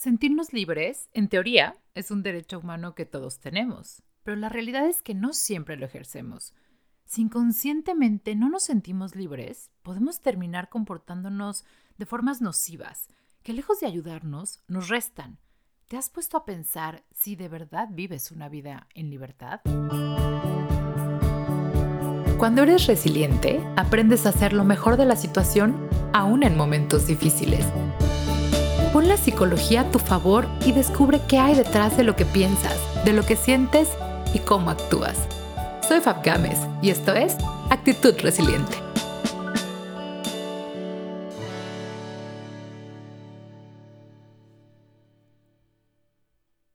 Sentirnos libres, en teoría, es un derecho humano que todos tenemos, pero la realidad es que no siempre lo ejercemos. Si inconscientemente no nos sentimos libres, podemos terminar comportándonos de formas nocivas, que lejos de ayudarnos, nos restan. ¿Te has puesto a pensar si de verdad vives una vida en libertad? Cuando eres resiliente, aprendes a hacer lo mejor de la situación, aún en momentos difíciles. Pon la psicología a tu favor y descubre qué hay detrás de lo que piensas, de lo que sientes y cómo actúas. Soy Fab Gámez y esto es Actitud Resiliente.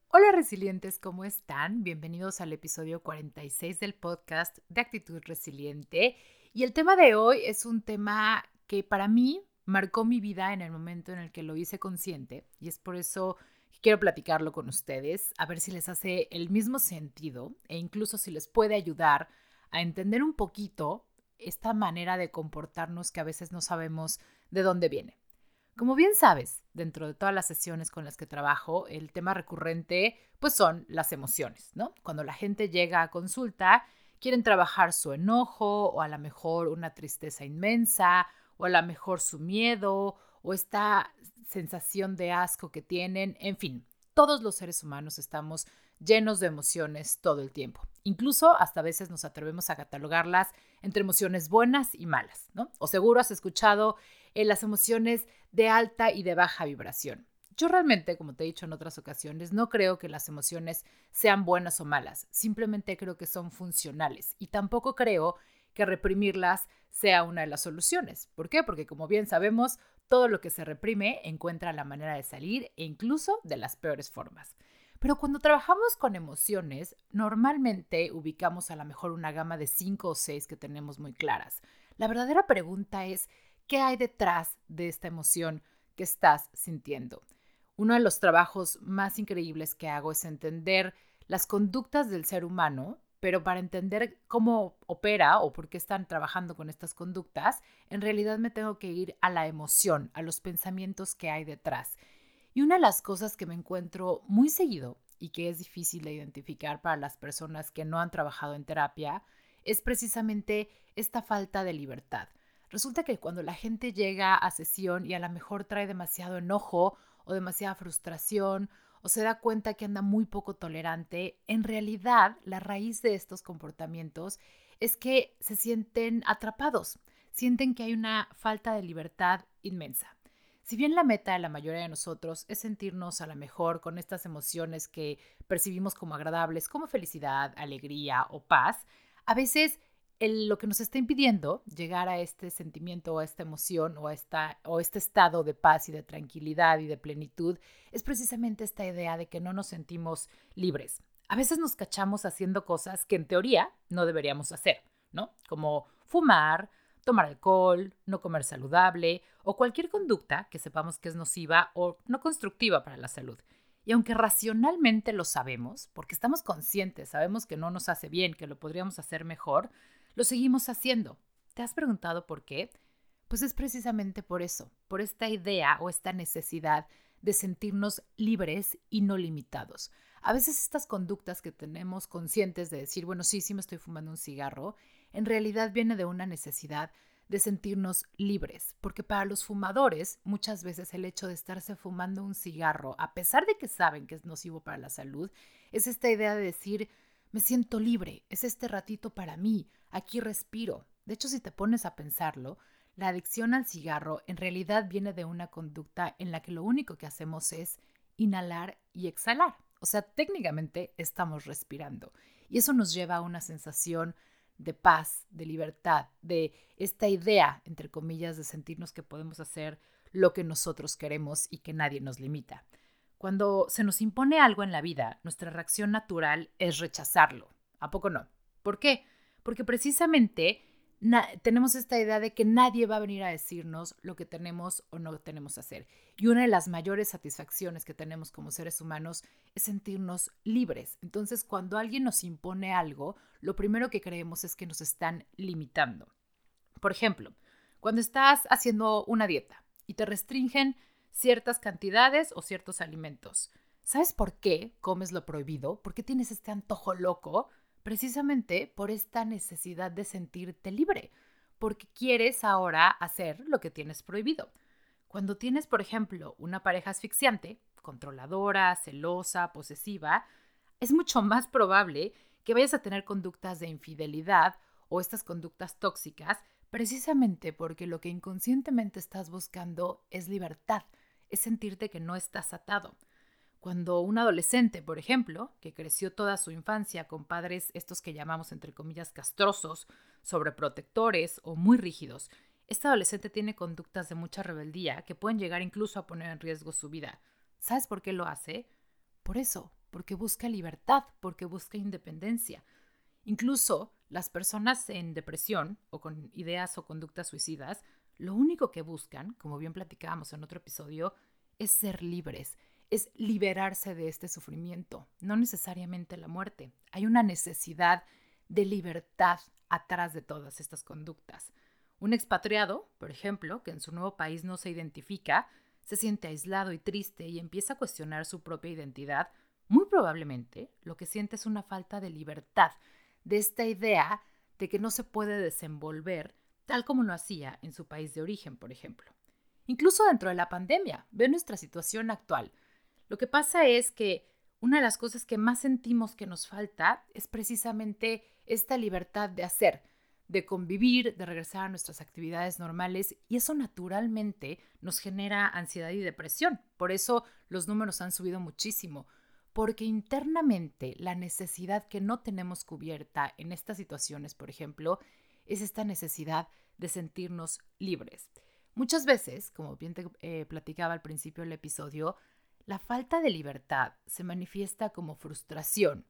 Hola resilientes, ¿cómo están? Bienvenidos al episodio 46 del podcast de Actitud Resiliente. Y el tema de hoy es un tema que para mí marcó mi vida en el momento en el que lo hice consciente y es por eso quiero platicarlo con ustedes, a ver si les hace el mismo sentido e incluso si les puede ayudar a entender un poquito esta manera de comportarnos que a veces no sabemos de dónde viene. Como bien sabes, dentro de todas las sesiones con las que trabajo, el tema recurrente pues son las emociones, ¿no? Cuando la gente llega a consulta, quieren trabajar su enojo o a lo mejor una tristeza inmensa o a lo mejor su miedo o esta sensación de asco que tienen, en fin, todos los seres humanos estamos llenos de emociones todo el tiempo. Incluso hasta a veces nos atrevemos a catalogarlas entre emociones buenas y malas, ¿no? O seguro has escuchado en las emociones de alta y de baja vibración. Yo realmente, como te he dicho en otras ocasiones, no creo que las emociones sean buenas o malas, simplemente creo que son funcionales y tampoco creo que reprimirlas sea una de las soluciones. ¿Por qué? Porque como bien sabemos, todo lo que se reprime encuentra la manera de salir e incluso de las peores formas. Pero cuando trabajamos con emociones, normalmente ubicamos a lo mejor una gama de cinco o seis que tenemos muy claras. La verdadera pregunta es, ¿qué hay detrás de esta emoción que estás sintiendo? Uno de los trabajos más increíbles que hago es entender las conductas del ser humano pero para entender cómo opera o por qué están trabajando con estas conductas, en realidad me tengo que ir a la emoción, a los pensamientos que hay detrás. Y una de las cosas que me encuentro muy seguido y que es difícil de identificar para las personas que no han trabajado en terapia es precisamente esta falta de libertad. Resulta que cuando la gente llega a sesión y a lo mejor trae demasiado enojo o demasiada frustración o se da cuenta que anda muy poco tolerante, en realidad la raíz de estos comportamientos es que se sienten atrapados, sienten que hay una falta de libertad inmensa. Si bien la meta de la mayoría de nosotros es sentirnos a la mejor con estas emociones que percibimos como agradables, como felicidad, alegría o paz, a veces lo que nos está impidiendo llegar a este sentimiento o a esta emoción o, a esta, o este estado de paz y de tranquilidad y de plenitud es precisamente esta idea de que no nos sentimos libres. A veces nos cachamos haciendo cosas que en teoría no deberíamos hacer, ¿no? Como fumar, tomar alcohol, no comer saludable o cualquier conducta que sepamos que es nociva o no constructiva para la salud. Y aunque racionalmente lo sabemos, porque estamos conscientes, sabemos que no nos hace bien, que lo podríamos hacer mejor, lo seguimos haciendo. ¿Te has preguntado por qué? Pues es precisamente por eso, por esta idea o esta necesidad de sentirnos libres y no limitados. A veces estas conductas que tenemos conscientes de decir, bueno, sí, sí me estoy fumando un cigarro, en realidad viene de una necesidad de sentirnos libres, porque para los fumadores muchas veces el hecho de estarse fumando un cigarro, a pesar de que saben que es nocivo para la salud, es esta idea de decir, me siento libre, es este ratito para mí, aquí respiro. De hecho, si te pones a pensarlo, la adicción al cigarro en realidad viene de una conducta en la que lo único que hacemos es inhalar y exhalar. O sea, técnicamente estamos respirando. Y eso nos lleva a una sensación de paz, de libertad, de esta idea, entre comillas, de sentirnos que podemos hacer lo que nosotros queremos y que nadie nos limita. Cuando se nos impone algo en la vida, nuestra reacción natural es rechazarlo. ¿A poco no? ¿Por qué? Porque precisamente tenemos esta idea de que nadie va a venir a decirnos lo que tenemos o no tenemos que hacer. Y una de las mayores satisfacciones que tenemos como seres humanos es sentirnos libres. Entonces, cuando alguien nos impone algo, lo primero que creemos es que nos están limitando. Por ejemplo, cuando estás haciendo una dieta y te restringen ciertas cantidades o ciertos alimentos. ¿Sabes por qué comes lo prohibido? ¿Por qué tienes este antojo loco? Precisamente por esta necesidad de sentirte libre, porque quieres ahora hacer lo que tienes prohibido. Cuando tienes, por ejemplo, una pareja asfixiante, controladora, celosa, posesiva, es mucho más probable que vayas a tener conductas de infidelidad o estas conductas tóxicas precisamente porque lo que inconscientemente estás buscando es libertad, sentirte que no estás atado. Cuando un adolescente, por ejemplo, que creció toda su infancia con padres estos que llamamos entre comillas castrosos, sobreprotectores o muy rígidos, este adolescente tiene conductas de mucha rebeldía que pueden llegar incluso a poner en riesgo su vida. ¿Sabes por qué lo hace? Por eso, porque busca libertad, porque busca independencia. Incluso las personas en depresión o con ideas o conductas suicidas, lo único que buscan, como bien platicábamos en otro episodio, es ser libres, es liberarse de este sufrimiento, no necesariamente la muerte. Hay una necesidad de libertad atrás de todas estas conductas. Un expatriado, por ejemplo, que en su nuevo país no se identifica, se siente aislado y triste y empieza a cuestionar su propia identidad, muy probablemente lo que siente es una falta de libertad, de esta idea de que no se puede desenvolver tal como lo hacía en su país de origen, por ejemplo. Incluso dentro de la pandemia, ve nuestra situación actual. Lo que pasa es que una de las cosas que más sentimos que nos falta es precisamente esta libertad de hacer, de convivir, de regresar a nuestras actividades normales y eso naturalmente nos genera ansiedad y depresión. Por eso los números han subido muchísimo, porque internamente la necesidad que no tenemos cubierta en estas situaciones, por ejemplo, es esta necesidad de sentirnos libres. Muchas veces, como bien te eh, platicaba al principio del episodio, la falta de libertad se manifiesta como frustración,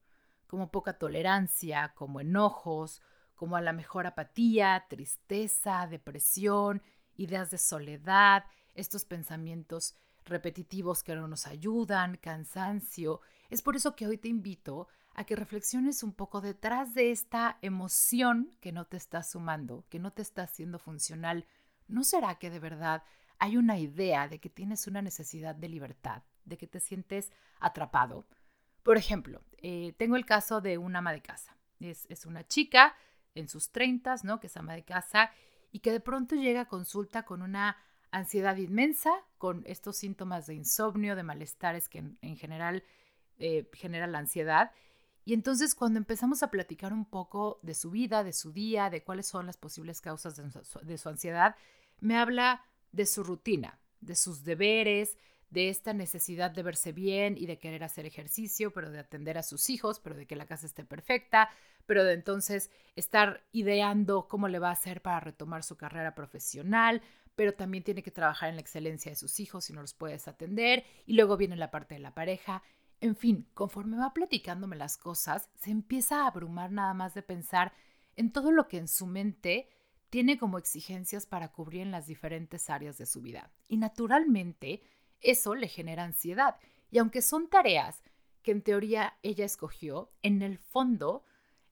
como poca tolerancia, como enojos, como a la mejor apatía, tristeza, depresión, ideas de soledad, estos pensamientos repetitivos que no nos ayudan, cansancio. Es por eso que hoy te invito a que reflexiones un poco detrás de esta emoción que no te está sumando, que no te está haciendo funcional. ¿No será que de verdad hay una idea de que tienes una necesidad de libertad, de que te sientes atrapado? Por ejemplo, eh, tengo el caso de una ama de casa. Es, una chica en sus treintas, ¿no? Que es ama de casa y que de pronto llega a consulta con una ansiedad inmensa, con estos síntomas de insomnio, de malestares que en, general eh, genera la ansiedad. Y entonces cuando empezamos a platicar un poco de su vida, de su día, de cuáles son las posibles causas de su ansiedad, me habla de su rutina, de sus deberes, de esta necesidad de verse bien y de querer hacer ejercicio, pero de atender a sus hijos, pero de que la casa esté perfecta, pero de entonces estar ideando cómo le va a hacer para retomar su carrera profesional, pero también tiene que trabajar en la excelencia de sus hijos si no los puedes atender, y luego viene la parte de la pareja. En fin, conforme va platicándome las cosas, se empieza a abrumar nada más de pensar en todo lo que en su mente tiene como exigencias para cubrir en las diferentes áreas de su vida. Y naturalmente, eso le genera ansiedad. Y aunque son tareas que en teoría ella escogió, en el fondo,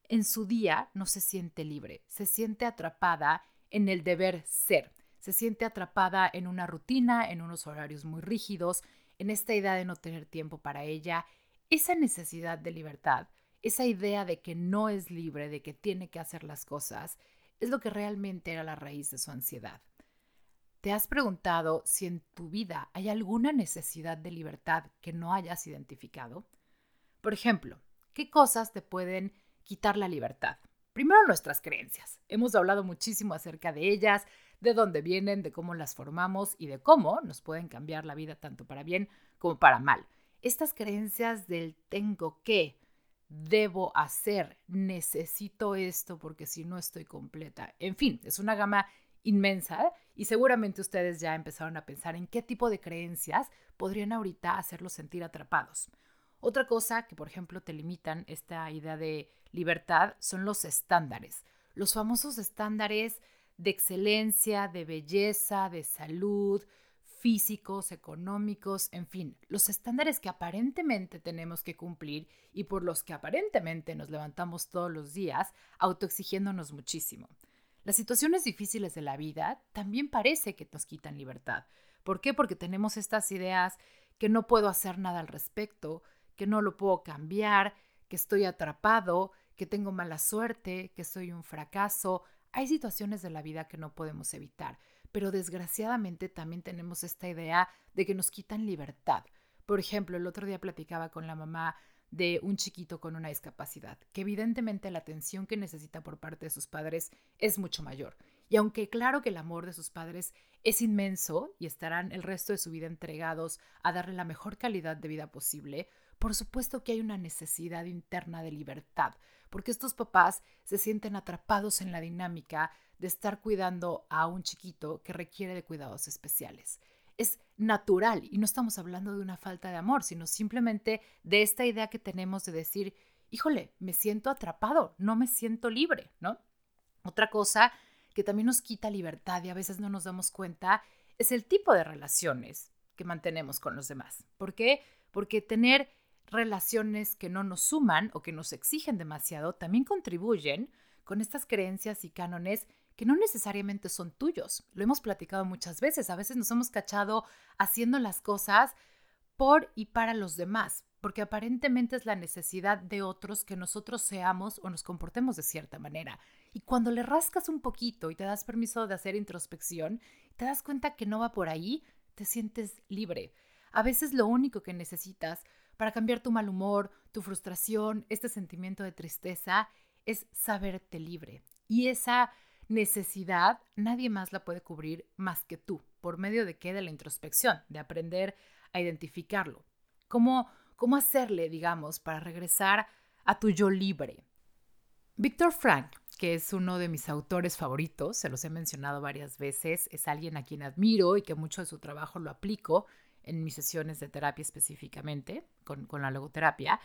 en su día no se siente libre, se siente atrapada en el deber ser, se siente atrapada en una rutina, en unos horarios muy rígidos, en esta idea de no tener tiempo para ella, esa necesidad de libertad, esa idea de que no es libre, de que tiene que hacer las cosas, es lo que realmente era la raíz de su ansiedad. ¿Te has preguntado si en tu vida hay alguna necesidad de libertad que no hayas identificado? Por ejemplo, ¿qué cosas te pueden quitar la libertad? Primero nuestras creencias. Hemos hablado muchísimo acerca de ellas, de dónde vienen, de cómo las formamos y de cómo nos pueden cambiar la vida tanto para bien como para mal. Estas creencias del tengo que, debo hacer, necesito esto porque si no estoy completa. En fin, es una gama inmensa y seguramente ustedes ya empezaron a pensar en qué tipo de creencias podrían ahorita hacerlos sentir atrapados. Otra cosa que, por ejemplo, te limitan esta idea de libertad son los estándares. Los famosos estándares de excelencia, de belleza, de salud, físicos, económicos, en fin, los estándares que aparentemente tenemos que cumplir y por los que aparentemente nos levantamos todos los días autoexigiéndonos muchísimo. Las situaciones difíciles de la vida también parece que nos quitan libertad, ¿Por qué? Porque tenemos estas ideas que no puedo hacer nada al respecto, que no lo puedo cambiar, que estoy atrapado, que tengo mala suerte, que soy un fracaso. Hay situaciones de la vida que no podemos evitar, pero desgraciadamente también tenemos esta idea de que nos quitan libertad. Por ejemplo, el otro día platicaba con la mamá de un chiquito con una discapacidad, que evidentemente la atención que necesita por parte de sus padres es mucho mayor. Y aunque claro que el amor de sus padres es inmenso y estarán el resto de su vida entregados a darle la mejor calidad de vida posible, por supuesto que hay una necesidad interna de libertad, porque estos papás se sienten atrapados en la dinámica de estar cuidando a un chiquito que requiere de cuidados especiales es natural y no estamos hablando de una falta de amor, sino simplemente de esta idea que tenemos de decir, híjole, me siento atrapado, no me siento libre, ¿no? Otra cosa que también nos quita libertad y a veces no nos damos cuenta es el tipo de relaciones que mantenemos con los demás. ¿Por qué? Porque tener relaciones que no nos suman o que nos exigen demasiado también contribuyen con estas creencias y cánones que no necesariamente son tuyos. Lo hemos platicado muchas veces. A veces nos hemos cachado haciendo las cosas por y para los demás, porque aparentemente es la necesidad de otros que nosotros seamos o nos comportemos de cierta manera. Y cuando le rascas un poquito y te das permiso de hacer introspección, te das cuenta que no va por ahí, te sientes libre. A veces lo único que necesitas para cambiar tu mal humor, tu frustración, este sentimiento de tristeza, es saberte libre. Y esa necesidad nadie más la puede cubrir más que tú. ¿Por medio de qué? De la introspección, de aprender a identificarlo. ¿Cómo, cómo hacerle, digamos, para regresar a tu yo libre? Víctor Frank, que es uno de mis autores favoritos, se los he mencionado varias veces, es alguien a quien admiro y que mucho de su trabajo lo aplico en mis sesiones de terapia específicamente, con, la logoterapia.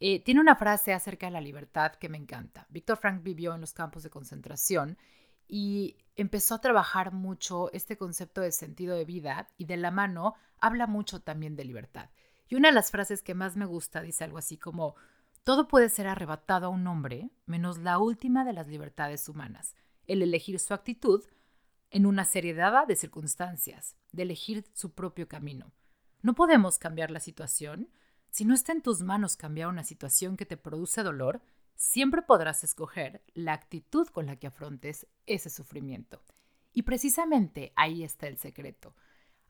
Eh, tiene una frase acerca de la libertad que me encanta. Víctor Frank vivió en los campos de concentración y empezó a trabajar mucho este concepto de sentido de vida y de la mano habla mucho también de libertad. Y una de las frases que más me gusta dice algo así como, todo puede ser arrebatado a un hombre menos la última de las libertades humanas, el elegir su actitud en una seriedad de circunstancias, de elegir su propio camino. No podemos cambiar la situación. Si no está en tus manos cambiar una situación que te produce dolor, siempre podrás escoger la actitud con la que afrontes ese sufrimiento. Y precisamente ahí está el secreto.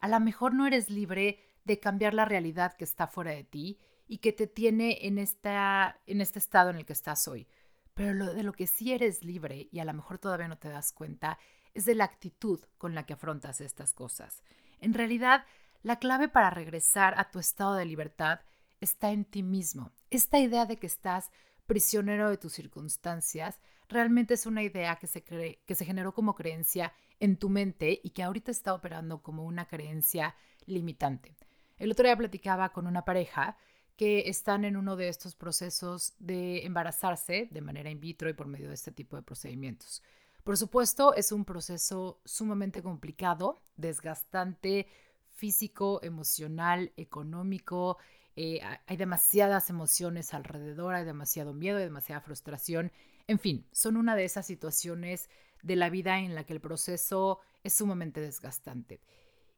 A lo mejor no eres libre de cambiar la realidad que está fuera de ti y que te tiene en, esta, en este estado en el que estás hoy. Pero lo, de lo que sí eres libre, y a lo mejor todavía no te das cuenta, es de la actitud con la que afrontas estas cosas. En realidad, la clave para regresar a tu estado de libertad está en ti mismo. Esta idea de que estás prisionero de tus circunstancias, realmente es una idea que se, que se generó como creencia en tu mente y que ahorita está operando como una creencia limitante. El otro día platicaba con una pareja que están en uno de estos procesos de embarazarse de manera in vitro y por medio de este tipo de procedimientos. Por supuesto, es un proceso sumamente complicado, desgastante, físico, emocional, económico, eh, hay demasiadas emociones alrededor, hay demasiado miedo, hay demasiada frustración. En fin, son una de esas situaciones de la vida en la que el proceso es sumamente desgastante.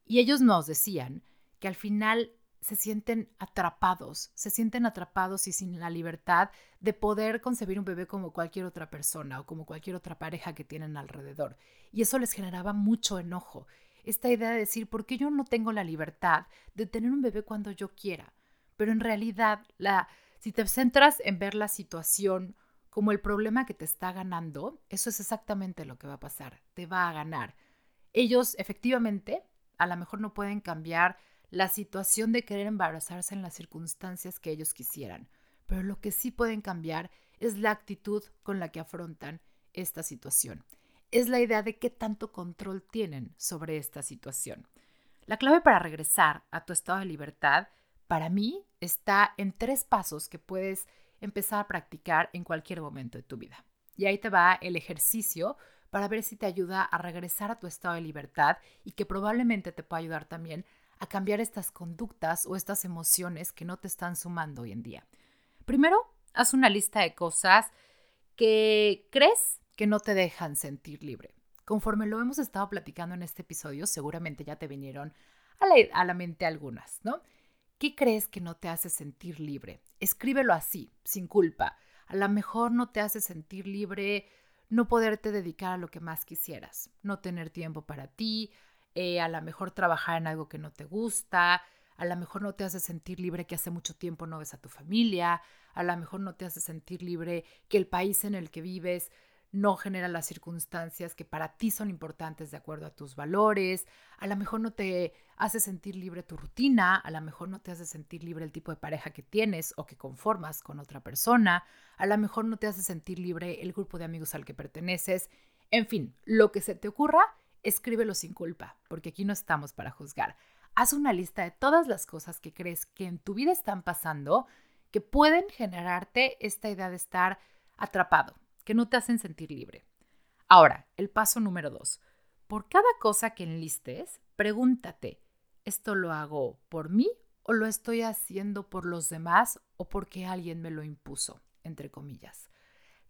Y ellos nos decían que al final se sienten atrapados, se sienten atrapados y sin la libertad de poder concebir un bebé como cualquier otra persona o como cualquier otra pareja que tienen alrededor. Y eso les generaba mucho enojo. Esta idea de decir, ¿por qué yo no tengo la libertad de tener un bebé cuando yo quiera? pero en realidad la, si te centras en ver la situación como el problema que te está ganando, eso es exactamente lo que va a pasar, te va a ganar. Ellos efectivamente a lo mejor no pueden cambiar la situación de querer embarazarse en las circunstancias que ellos quisieran, pero lo que sí pueden cambiar es la actitud con la que afrontan esta situación. Es la idea de qué tanto control tienen sobre esta situación. La clave para regresar a tu estado de libertad para mí está en tres pasos que puedes empezar a practicar en cualquier momento de tu vida. Y ahí te va el ejercicio para ver si te ayuda a regresar a tu estado de libertad y que probablemente te pueda ayudar también a cambiar estas conductas o estas emociones que no te están sumando hoy en día. Primero, haz una lista de cosas que crees que no te dejan sentir libre. Conforme lo hemos estado platicando en este episodio, seguramente ya te vinieron a la, mente algunas, ¿no? ¿Qué crees que no te hace sentir libre? Escríbelo así, sin culpa. A lo mejor no te hace sentir libre no poderte dedicar a lo que más quisieras, no tener tiempo para ti, eh, a lo mejor trabajar en algo que no te gusta, a lo mejor no te hace sentir libre que hace mucho tiempo no ves a tu familia, a lo mejor no te hace sentir libre que el país en el que vives no genera las circunstancias que para ti son importantes de acuerdo a tus valores, a lo mejor no te hace sentir libre tu rutina, a lo mejor no te hace sentir libre el tipo de pareja que tienes o que conformas con otra persona, a lo mejor no te hace sentir libre el grupo de amigos al que perteneces, en fin, lo que se te ocurra, escríbelo sin culpa, porque aquí no estamos para juzgar. Haz una lista de todas las cosas que crees que en tu vida están pasando que pueden generarte esta idea de estar atrapado, que no te hacen sentir libre. Ahora, el paso número dos. Por cada cosa que enlistes, pregúntate, ¿esto lo hago por mí o lo estoy haciendo por los demás o porque alguien me lo impuso? Entre comillas.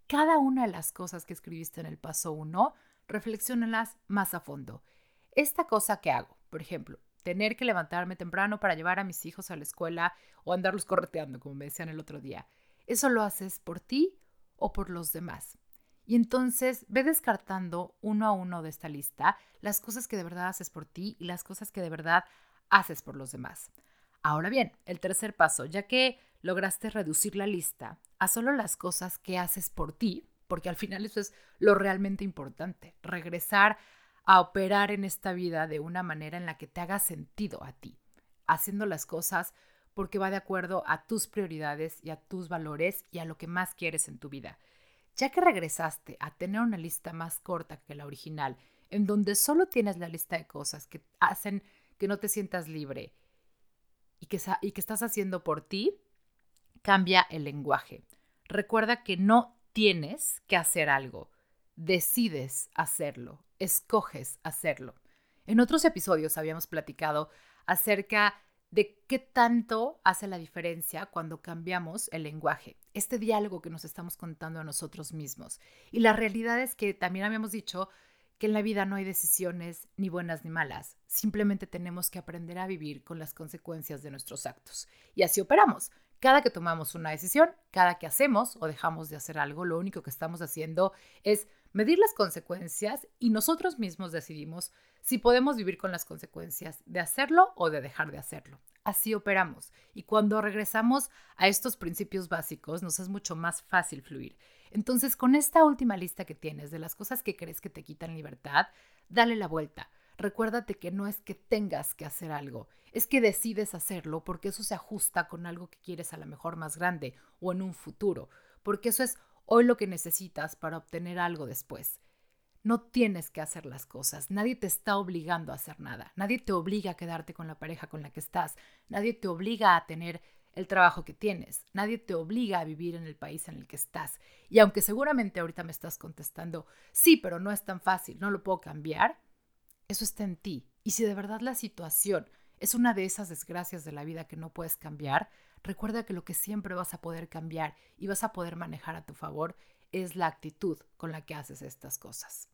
Cada una de las cosas que escribiste en el paso uno, reflexionalas más a fondo. Esta cosa que hago, por ejemplo, tener que levantarme temprano para llevar a mis hijos a la escuela o andarlos correteando, como me decían el otro día, ¿eso lo haces por ti o por los demás. Y entonces ve descartando uno a uno de esta lista las cosas que de verdad haces por ti y las cosas que de verdad haces por los demás. Ahora bien, el tercer paso, ya que lograste reducir la lista a solo las cosas que haces por ti, porque al final eso es lo realmente importante, regresar a operar en esta vida de una manera en la que te haga sentido a ti, haciendo las cosas porque va de acuerdo a tus prioridades y a tus valores y a lo que más quieres en tu vida. Ya que regresaste a tener una lista más corta que la original, en donde solo tienes la lista de cosas que hacen que no te sientas libre y que, y que estás haciendo por ti, cambia el lenguaje. Recuerda que no tienes que hacer algo, decides hacerlo, escoges hacerlo. En otros episodios habíamos platicado acerca de qué tanto hace la diferencia cuando cambiamos el lenguaje, este diálogo que nos estamos contando a nosotros mismos. Y la realidad es que también habíamos dicho que en la vida no hay decisiones ni buenas ni malas, simplemente tenemos que aprender a vivir con las consecuencias de nuestros actos. Y así operamos. Cada que tomamos una decisión, cada que hacemos o dejamos de hacer algo, lo único que estamos haciendo es medir las consecuencias y nosotros mismos decidimos si podemos vivir con las consecuencias de hacerlo o de dejar de hacerlo. Así operamos y cuando regresamos a estos principios básicos nos es mucho más fácil fluir. Entonces, con esta última lista que tienes de las cosas que crees que te quitan libertad, dale la vuelta. Recuérdate que no es que tengas que hacer algo, es que decides hacerlo porque eso se ajusta con algo que quieres a lo mejor más grande o en un futuro, porque eso es hoy lo que necesitas para obtener algo después. No tienes que hacer las cosas. Nadie te está obligando a hacer nada. Nadie te obliga a quedarte con la pareja con la que estás. Nadie te obliga a tener el trabajo que tienes. Nadie te obliga a vivir en el país en el que estás. Y aunque seguramente ahorita me estás contestando, sí, pero no es tan fácil, no lo puedo cambiar, eso está en ti. Y si de verdad la situación es una de esas desgracias de la vida que no puedes cambiar, recuerda que lo que siempre vas a poder cambiar y vas a poder manejar a tu favor es la actitud con la que haces estas cosas.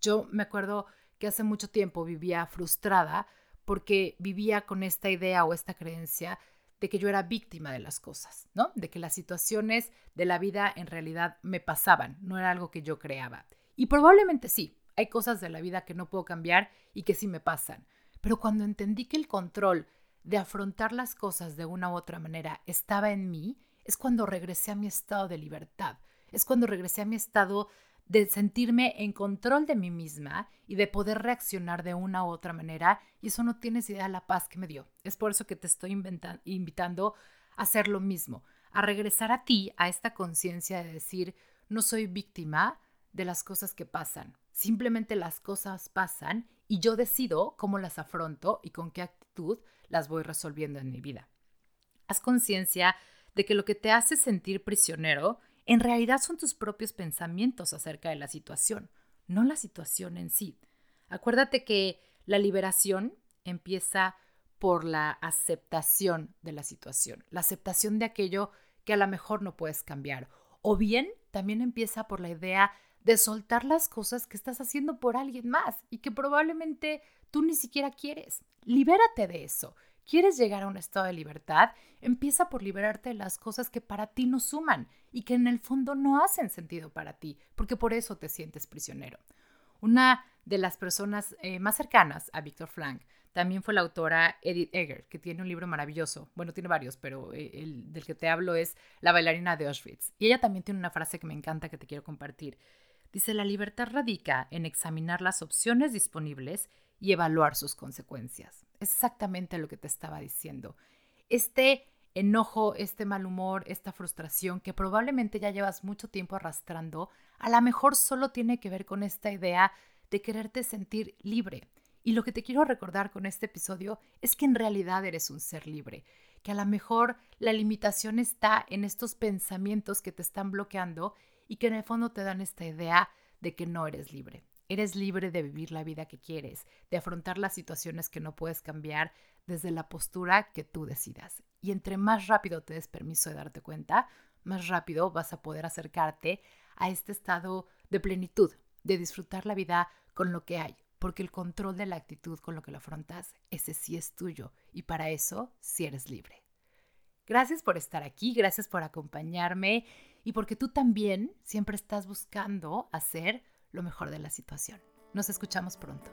Yo me acuerdo que hace mucho tiempo vivía frustrada porque vivía con esta idea o esta creencia de que yo era víctima de las cosas, ¿no? De que las situaciones de la vida en realidad me pasaban, no era algo que yo creaba. Y probablemente sí, hay cosas de la vida que no puedo cambiar y que sí me pasan. Pero cuando entendí que el control de afrontar las cosas de una u otra manera estaba en mí, es cuando regresé a mi estado de libertad, es cuando regresé a mi estado de sentirme en control de mí misma y de poder reaccionar de una u otra manera. Y eso no tienes idea de la paz que me dio. Es por eso que te estoy invitando a hacer lo mismo, a regresar a ti, a esta conciencia de decir, no soy víctima de las cosas que pasan. Simplemente las cosas pasan y yo decido cómo las afronto y con qué actitud las voy resolviendo en mi vida. Haz conciencia de que lo que te hace sentir prisionero en realidad son tus propios pensamientos acerca de la situación, no la situación en sí. Acuérdate que la liberación empieza por la aceptación de la situación, la aceptación de aquello que a lo mejor no puedes cambiar. O bien también empieza por la idea de soltar las cosas que estás haciendo por alguien más y que probablemente tú ni siquiera quieres. Libérate de eso. ¿Quieres llegar a un estado de libertad? Empieza por liberarte de las cosas que para ti no suman y que en el fondo no hacen sentido para ti, porque por eso te sientes prisionero. Una de las personas eh, más cercanas a Víctor Frank también fue la autora Edith Eger, que tiene un libro maravilloso. Bueno, tiene varios, pero eh, el del que te hablo es La bailarina de Auschwitz. Y ella también tiene una frase que me encanta que te quiero compartir. Dice, la libertad radica en examinar las opciones disponibles y evaluar sus consecuencias. Es exactamente lo que te estaba diciendo. Este enojo, este mal humor, esta frustración que probablemente ya llevas mucho tiempo arrastrando, a lo mejor solo tiene que ver con esta idea de quererte sentir libre. Y lo que te quiero recordar con este episodio es que en realidad eres un ser libre, que a lo mejor la limitación está en estos pensamientos que te están bloqueando y que en el fondo te dan esta idea de que no eres libre. Eres libre de vivir la vida que quieres, de afrontar las situaciones que no puedes cambiar desde la postura que tú decidas. Y entre más rápido te des permiso de darte cuenta, más rápido vas a poder acercarte a este estado de plenitud, de disfrutar la vida con lo que hay, porque el control de la actitud con lo que lo afrontas, ese sí es tuyo y para eso sí eres libre. Gracias por estar aquí, gracias por acompañarme y porque tú también siempre estás buscando hacer lo mejor de la situación. Nos escuchamos pronto.